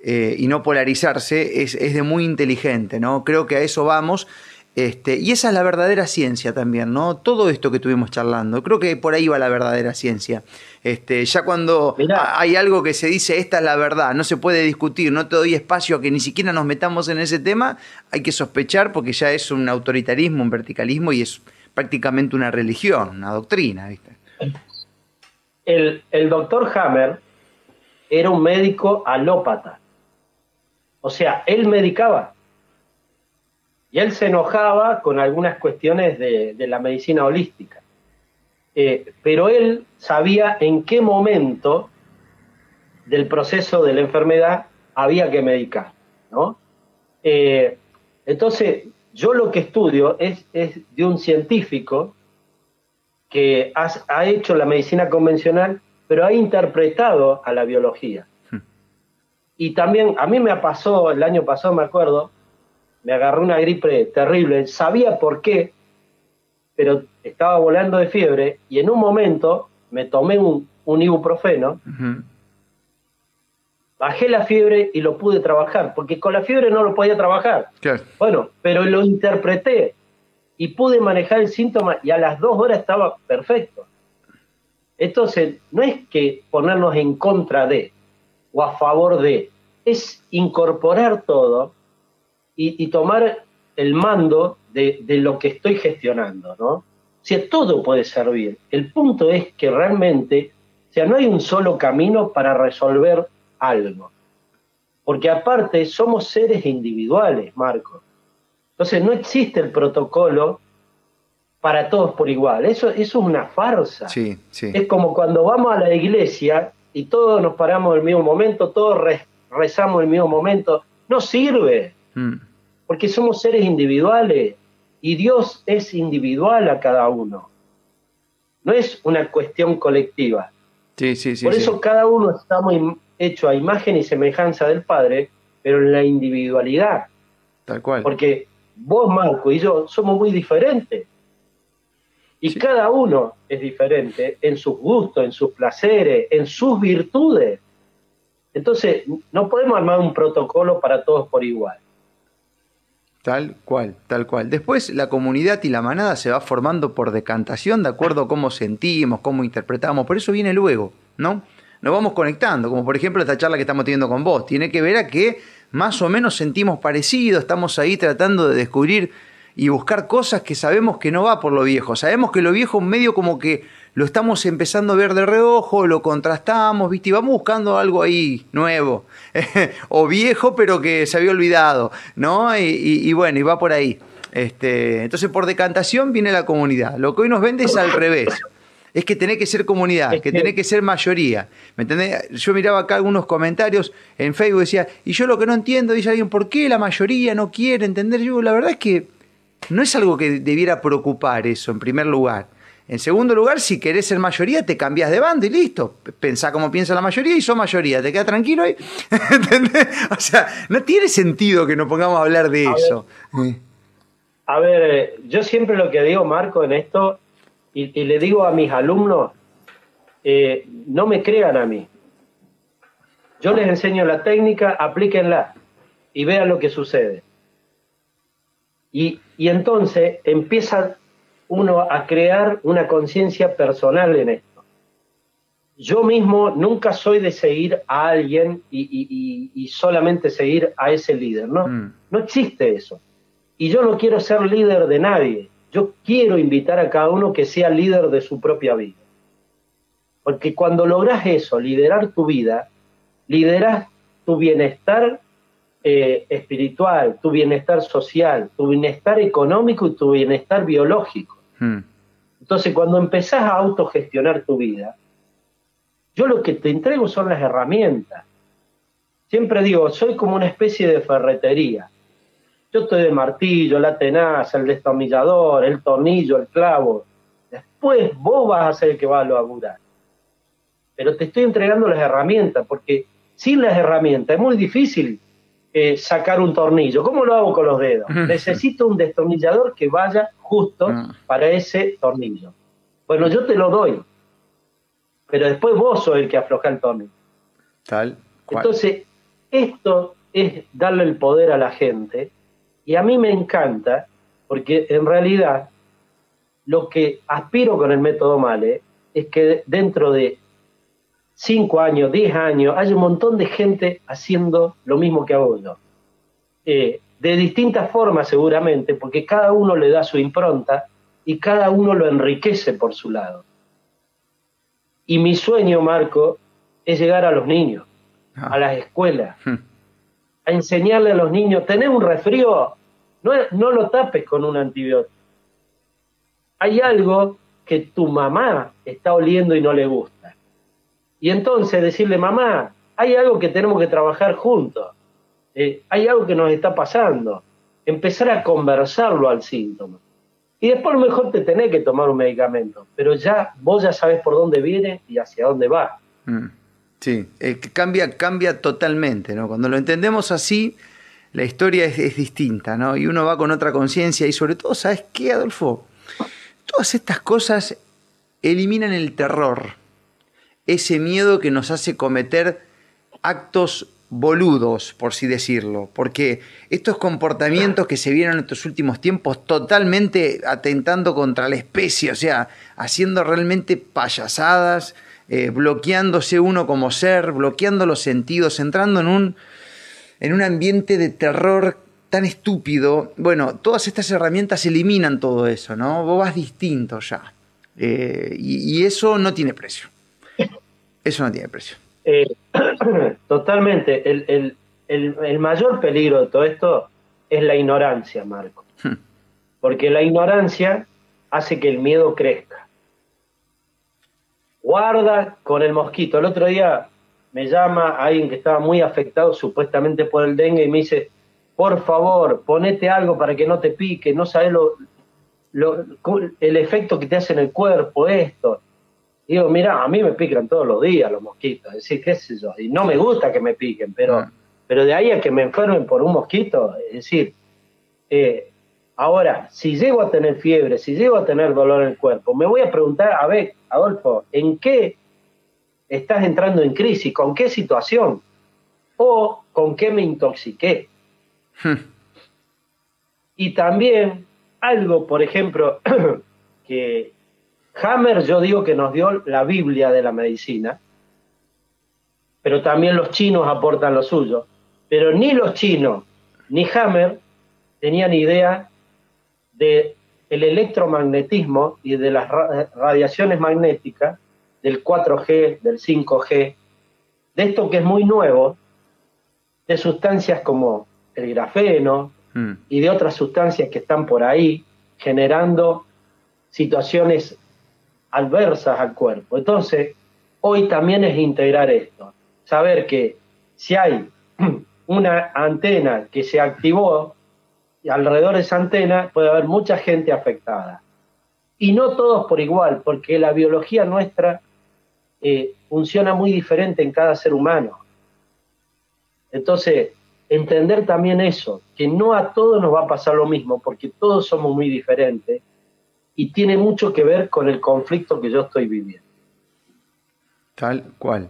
eh, y no polarizarse es, de muy inteligente, ¿no? Creo que a eso vamos. Este, y esa es la verdadera ciencia también, ¿no? Todo esto que estuvimos charlando, creo que por ahí va la verdadera ciencia. Este, ya cuando hay algo que se dice, esta es la verdad, no se puede discutir, no te doy espacio a que ni siquiera nos metamos en ese tema, hay que sospechar porque ya es un autoritarismo, un verticalismo y es prácticamente una religión, una doctrina, ¿viste? El, el doctor Hammer era un médico alópata o sea, él medicaba. Y él se enojaba con algunas cuestiones de, la medicina holística. Eh, pero él sabía en qué momento del proceso de la enfermedad había que medicar. ¿no? Eh, entonces, yo lo que estudio es, de un científico que ha hecho la medicina convencional, pero ha interpretado a la biología. Y también, a mí me pasó, el año pasado me acuerdo, me agarró una gripe terrible, sabía por qué, pero estaba volando de fiebre y en un momento me tomé un, ibuprofeno, bajé la fiebre y lo pude trabajar, porque con la fiebre no lo podía trabajar. Bueno, pero lo interpreté y pude manejar el síntoma y a las dos horas estaba perfecto. Entonces, no es que ponernos en contra de, o a favor de, es incorporar todo y, tomar el mando de, lo que estoy gestionando, ¿no? O sea, todo puede servir. El punto es que realmente, o sea, no hay un solo camino para resolver algo. Porque aparte somos seres individuales, Marco. Entonces no existe el protocolo para todos por igual. Eso, eso es una farsa. Sí, sí. Es como cuando vamos a la iglesia y todos nos paramos en el mismo momento, todos rezamos en el mismo momento. No sirve, mm. porque somos seres individuales y Dios es individual a cada uno. No es una cuestión colectiva. Sí, sí, sí, Por eso cada uno estamos hecho a imagen y semejanza del Padre, pero en la individualidad. Tal cual. Porque vos, Marco, y yo somos muy diferentes. Y cada uno es diferente en sus gustos, en sus placeres, en sus virtudes. Entonces, no podemos armar un protocolo para todos por igual. Tal cual, tal cual. Después la comunidad y la manada se va formando por decantación de acuerdo a cómo sentimos, cómo interpretamos. Por eso viene luego, ¿no? Nos vamos conectando, como por ejemplo esta charla que estamos teniendo con vos. Tiene que ver a que más o menos sentimos parecido, estamos ahí tratando de descubrir y buscar cosas que sabemos que no va por lo viejo. Sabemos que lo viejo medio como que lo estamos empezando a ver de reojo, lo contrastamos, ¿viste? Y vamos buscando algo ahí nuevo, o viejo pero que se había olvidado, ¿no? Y, bueno, y va por ahí. Este, entonces por decantación viene la comunidad. Lo que hoy nos vende es al revés. Es que tiene que ser comunidad, que tiene que ser mayoría. ¿Me entendés? Yo miraba acá algunos comentarios en Facebook decía, y yo lo que no entiendo, dice alguien, ¿por qué la mayoría no quiere entender? Yo, la verdad es que no es algo que debiera preocupar eso, en primer lugar. En segundo lugar, si querés ser mayoría, te cambias de bando y listo. Pensá como piensa la mayoría y sos mayoría. Te queda tranquilo ahí. ¿Entendés? O sea, no tiene sentido que nos pongamos a hablar de eso. a ver, yo siempre lo que digo, Marco, en esto, y, le digo a mis alumnos, eh, no me crean a mí. Yo les enseño la técnica, aplíquenla y vean lo que sucede. Y, y entonces empieza uno a crear una conciencia personal en esto. Yo mismo nunca soy de seguir a alguien y, solamente seguir a ese líder, ¿no? Mm. No existe eso. Y yo no quiero ser líder de nadie. Yo quiero invitar a cada uno que sea líder de su propia vida. Porque cuando logras eso, liderar tu vida, lideras tu bienestar eh, espiritual, tu bienestar social, tu bienestar económico y tu bienestar biológico. Hmm. Entonces, cuando empezás a autogestionar tu vida, yo lo que te entrego son las herramientas. Siempre digo, soy como una especie de ferretería. Yo estoy de martillo, la tenaza, el destornillador, el tornillo, el clavo. Después vos vas a ser el que va a laburar. Pero te estoy entregando las herramientas, porque sin las herramientas es muy difícil eh, sacar un tornillo. ¿Cómo lo hago con los dedos? Necesito un destornillador que vaya justo ah. para ese tornillo. Bueno, yo te lo doy, pero después vos sos el que afloja el tornillo. Tal. Entonces, esto es darle el poder a la gente y a mí me encanta porque en realidad lo que aspiro con el método Male es que dentro de 5 años, 10 años, hay un montón de gente haciendo lo mismo que hago yo. Eh, de distintas formas seguramente, porque cada uno le da su impronta y cada uno lo enriquece por su lado. Y mi sueño, Marco, es llegar a los niños, ah. a las escuelas, hmm. a enseñarle a los niños, tener un resfrío, no, no lo tapes con un antibiótico. Hay algo que tu mamá está oliendo y no le gusta y entonces decirle, mamá, hay algo que tenemos que trabajar juntos, eh, hay algo que nos está pasando, empezar a conversarlo al síntoma. Y después a lo mejor te tenés que tomar un medicamento, pero ya vos ya sabes por dónde viene y hacia dónde va. Mm, sí, eh, cambia, cambia totalmente, ¿no? Cuando lo entendemos así, la historia es, es distinta, ¿no? Y uno va con otra conciencia y sobre todo, ¿sabes qué, Adolfo? Todas estas cosas eliminan el terror ese miedo que nos hace cometer actos boludos, por así decirlo, porque estos comportamientos que se vieron en estos últimos tiempos totalmente atentando contra la especie, o sea, haciendo realmente payasadas, eh, bloqueándose uno como ser, bloqueando los sentidos, entrando en un, en un ambiente de terror tan estúpido. Bueno, todas estas herramientas eliminan todo eso, ¿no? Vos vas distinto ya. Eh, y eso no tiene precio. Eso no tiene precio. Eh, totalmente. El, mayor peligro de todo esto es la ignorancia, Marco. Hmm. Porque la ignorancia hace que el miedo crezca. Guarda con el mosquito. El otro día me llama alguien que estaba muy afectado supuestamente por el dengue y me dice, por favor, ponete algo para que no te pique, no sabes lo, el efecto que te hace en el cuerpo, esto. Digo, mira, a mí me pican todos los días los mosquitos, es decir, qué sé yo, y no me gusta que me piquen, pero, ah. pero de ahí a que me enfermen por un mosquito, es decir, eh, ahora, si llego a tener fiebre, si llego a tener dolor en el cuerpo, me voy a preguntar, a ver, Adolfo, ¿en qué estás entrando en crisis? ¿Con qué situación? ¿O con qué me intoxiqué? Hmm. Y también algo, por ejemplo, que Hammer yo digo que nos dio la Biblia de la medicina, pero también los chinos aportan lo suyo. Pero ni los chinos ni Hammer tenían idea de el electromagnetismo y de las radiaciones magnéticas del 4G, del 5G, de esto que es muy nuevo, de sustancias como el grafeno mm. y de otras sustancias que están por ahí generando situaciones adversas al cuerpo. Entonces, hoy también es integrar esto, saber que si hay una antena que se activó y alrededor de esa antena puede haber mucha gente afectada. Y no todos por igual, porque la biología nuestra eh, funciona muy diferente en cada ser humano. Entonces, entender también eso, que no a todos nos va a pasar lo mismo, porque todos somos muy diferentes y tiene mucho que ver con el conflicto que yo estoy viviendo. Tal cual.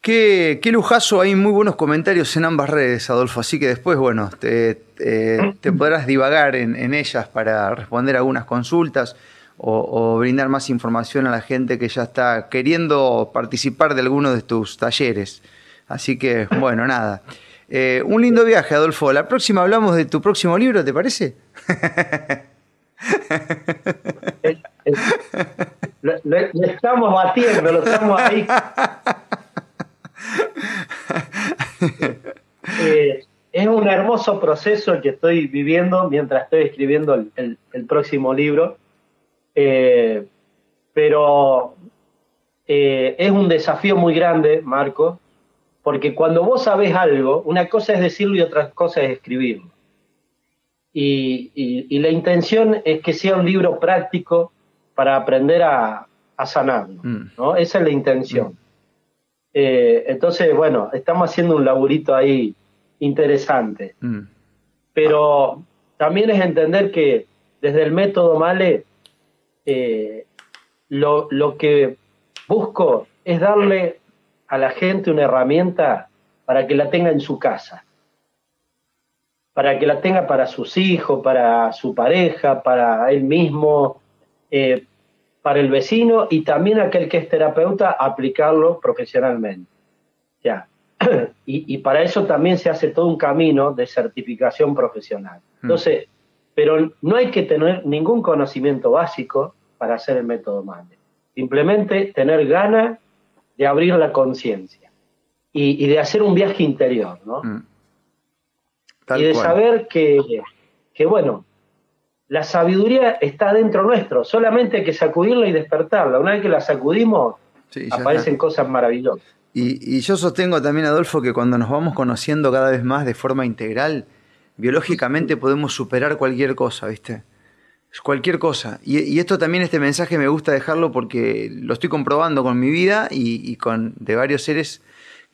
Qué, lujazo, hay muy buenos comentarios en ambas redes, Adolfo, así que después, bueno, te, podrás divagar en, ellas para responder algunas consultas o, brindar más información a la gente que ya está queriendo participar de alguno de tus talleres. Así que, bueno, nada. Eh, un lindo viaje, Adolfo. La próxima hablamos de tu próximo libro, ¿te parece? lo, estamos batiendo, lo estamos ahí. Eh, es un hermoso proceso que estoy viviendo mientras estoy escribiendo el, próximo libro, eh, pero eh, es un desafío muy grande, Marco, porque cuando vos sabés algo, una cosa es decirlo y otra cosa es escribirlo. Y, la intención es que sea un libro práctico para aprender a, sanarlo, mm. ¿no? Esa es la intención. Mm. Eh, entonces, bueno, estamos haciendo un laburito ahí interesante. Mm. Pero también es entender que desde el método Male, eh, lo, lo que busco es darle a la gente una herramienta para que la tenga en su casa para que la tenga para sus hijos, para su pareja, para él mismo, eh, para el vecino y también aquel que es terapeuta, aplicarlo profesionalmente. Ya. Y, para eso también se hace todo un camino de certificación profesional. Mm. Entonces, pero no hay que tener ningún conocimiento básico para hacer el método MANDE. Simplemente tener ganas de abrir la conciencia y, de hacer un viaje interior, ¿no? Y de saber que, que, bueno, la sabiduría está dentro nuestro, solamente hay que sacudirla y despertarla. Una vez que la sacudimos, aparecen cosas maravillosas. Y, y, yo sostengo también, Adolfo, que cuando nos vamos conociendo cada vez más de forma integral, biológicamente podemos superar cualquier cosa, ¿viste? Cualquier cosa. Y, esto también, este mensaje me gusta dejarlo porque lo estoy comprobando con mi vida y, y con de varios seres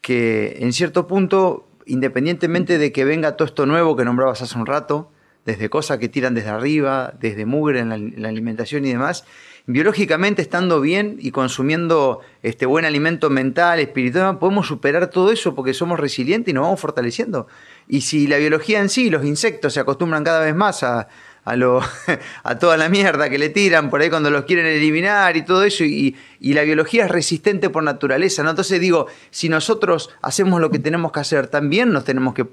que en cierto punto independientemente de que venga todo esto nuevo que nombrabas hace un rato, desde cosas que tiran desde arriba, desde mugre en la, alimentación y demás, biológicamente estando bien y consumiendo este buen alimento mental, espiritual, podemos superar todo eso porque somos resilientes y nos vamos fortaleciendo. Y si la biología en sí, los insectos se acostumbran cada vez más a, a, toda la mierda que le tiran por ahí cuando los quieren eliminar y todo eso, y, la biología es resistente por naturaleza, ¿no? Entonces digo, si nosotros hacemos lo que tenemos que hacer, también nos tenemos que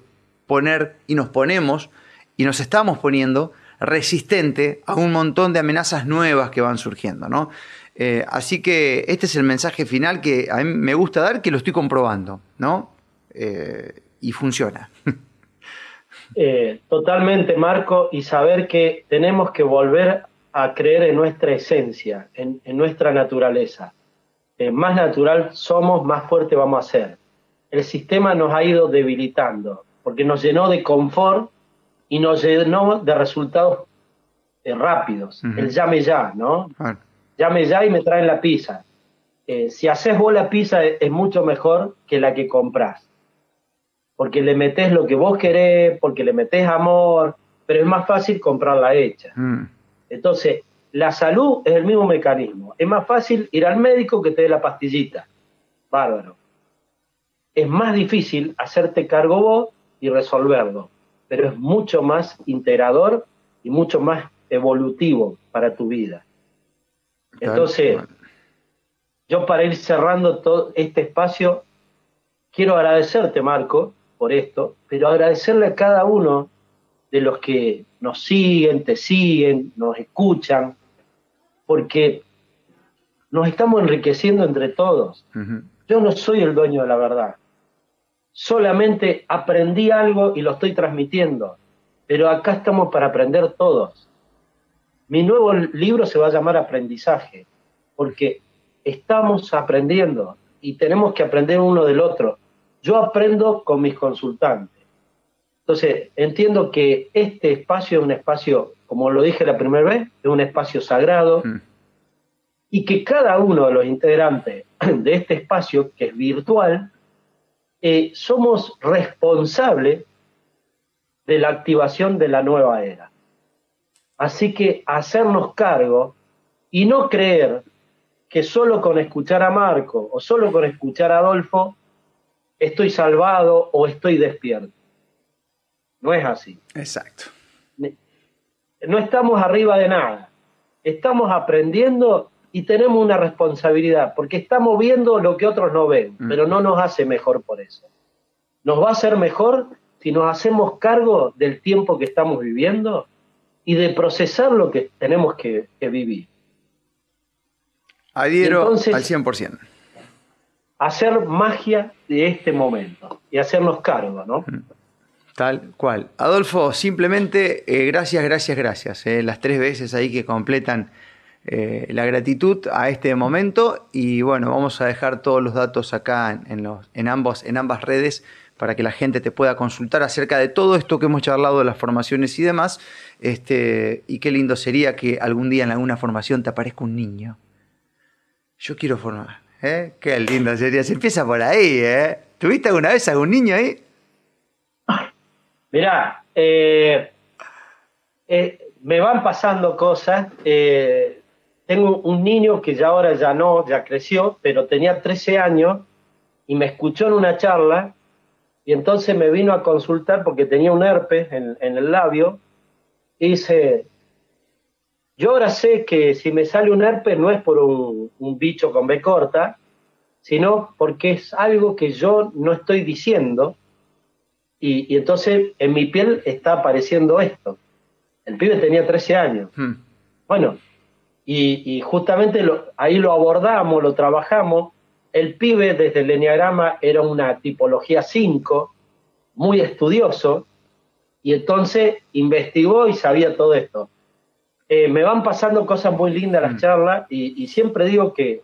poner y nos ponemos y nos estamos poniendo resistente a un montón de amenazas nuevas que van surgiendo, ¿no? Eh, así que este es el mensaje final que a mí me gusta dar, que lo estoy comprobando, ¿no? Eh, y funciona. Eh, totalmente, Marco, y saber que tenemos que volver a creer en nuestra esencia, en, nuestra naturaleza. Eh, más natural somos, más fuerte vamos a ser. El sistema nos ha ido debilitando, porque nos llenó de confort y nos llenó de resultados eh, rápidos. El llame ya, ¿no? Llame ya y me traen la pizza. eh, si haces vos la pizza es, mucho mejor que la que compras. Porque le metes lo que vos querés, porque le metes amor, pero es más fácil comprarla hecha. Mm. Entonces, la salud es el mismo mecanismo. Es más fácil ir al médico que te dé la pastillita. Bárbaro. Es más difícil hacerte cargo vos y resolverlo, pero es mucho más integrador y mucho más evolutivo para tu vida. Entonces, yo para ir cerrando todo este espacio, quiero agradecerte, Marco, por esto, pero agradecerle a cada uno de los que nos siguen, te siguen, nos escuchan, porque nos estamos enriqueciendo entre todos. Yo no soy el dueño de la verdad. Solamente aprendí algo y lo estoy transmitiendo. Pero acá estamos para aprender todos. Mi nuevo libro se va a llamar Aprendizaje, porque estamos aprendiendo y tenemos que aprender uno del otro. Yo aprendo con mis consultantes. Entonces, entiendo que este espacio es un espacio, como lo dije la primera vez, es un espacio sagrado mm. y que cada uno de los integrantes de este espacio, que es virtual, eh, somos responsables de la activación de la nueva era. Así que hacernos cargo y no creer que solo con escuchar a Marco o solo con escuchar a Adolfo estoy salvado o estoy despierto. No es así. Exacto. No estamos arriba de nada. Estamos aprendiendo y tenemos una responsabilidad, porque estamos viendo lo que otros no ven, mm. pero no nos hace mejor por eso. Nos va a hacer mejor si nos hacemos cargo del tiempo que estamos viviendo y de procesar lo que tenemos que, vivir. Adhiero al 100%. Hacer magia de este momento y hacernos cargo, ¿no? Mm. Tal cual. Adolfo, simplemente eh, gracias, gracias, gracias. Eh, las tres veces ahí que completan eh, la gratitud a este momento. Y bueno, vamos a dejar todos los datos acá en, los, en, ambos, en ambas redes para que la gente te pueda consultar acerca de todo esto que hemos charlado de las formaciones y demás. Este, y qué lindo sería que algún día en alguna formación te aparezca un niño. Yo quiero formar. ¿Eh? Qué lindo sería. Se empieza por ahí, ¿eh? ¿Tuviste alguna vez algún niño ahí? Mirá, eh, eh, me van pasando cosas. tengo un niño que ya ahora ya no, ya creció, pero tenía 13 años y me escuchó en una charla y entonces me vino a consultar porque tenía un herpes en, el labio y dice, yo ahora sé que si me sale un herpes no es por un, bicho con B corta, sino porque es algo que yo no estoy diciendo y, entonces en mi piel está apareciendo esto. El pibe tenía 13 años. Hmm. Bueno, y, justamente ahí lo abordamos, lo trabajamos el pibe desde el Enneagrama era una tipología 5, muy estudioso, y entonces investigó y sabía todo esto. Eh, me van pasando cosas muy lindas las mm. charlas y, siempre digo que,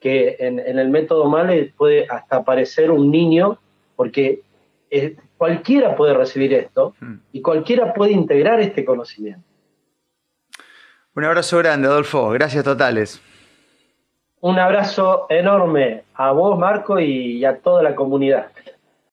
que en, el método Male puede hasta aparecer un niño, porque eh, cualquiera puede recibir esto mm. y cualquiera puede integrar este conocimiento. Un abrazo grande, Adolfo. Gracias totales. Un abrazo enorme a vos, Marco, y a toda la comunidad.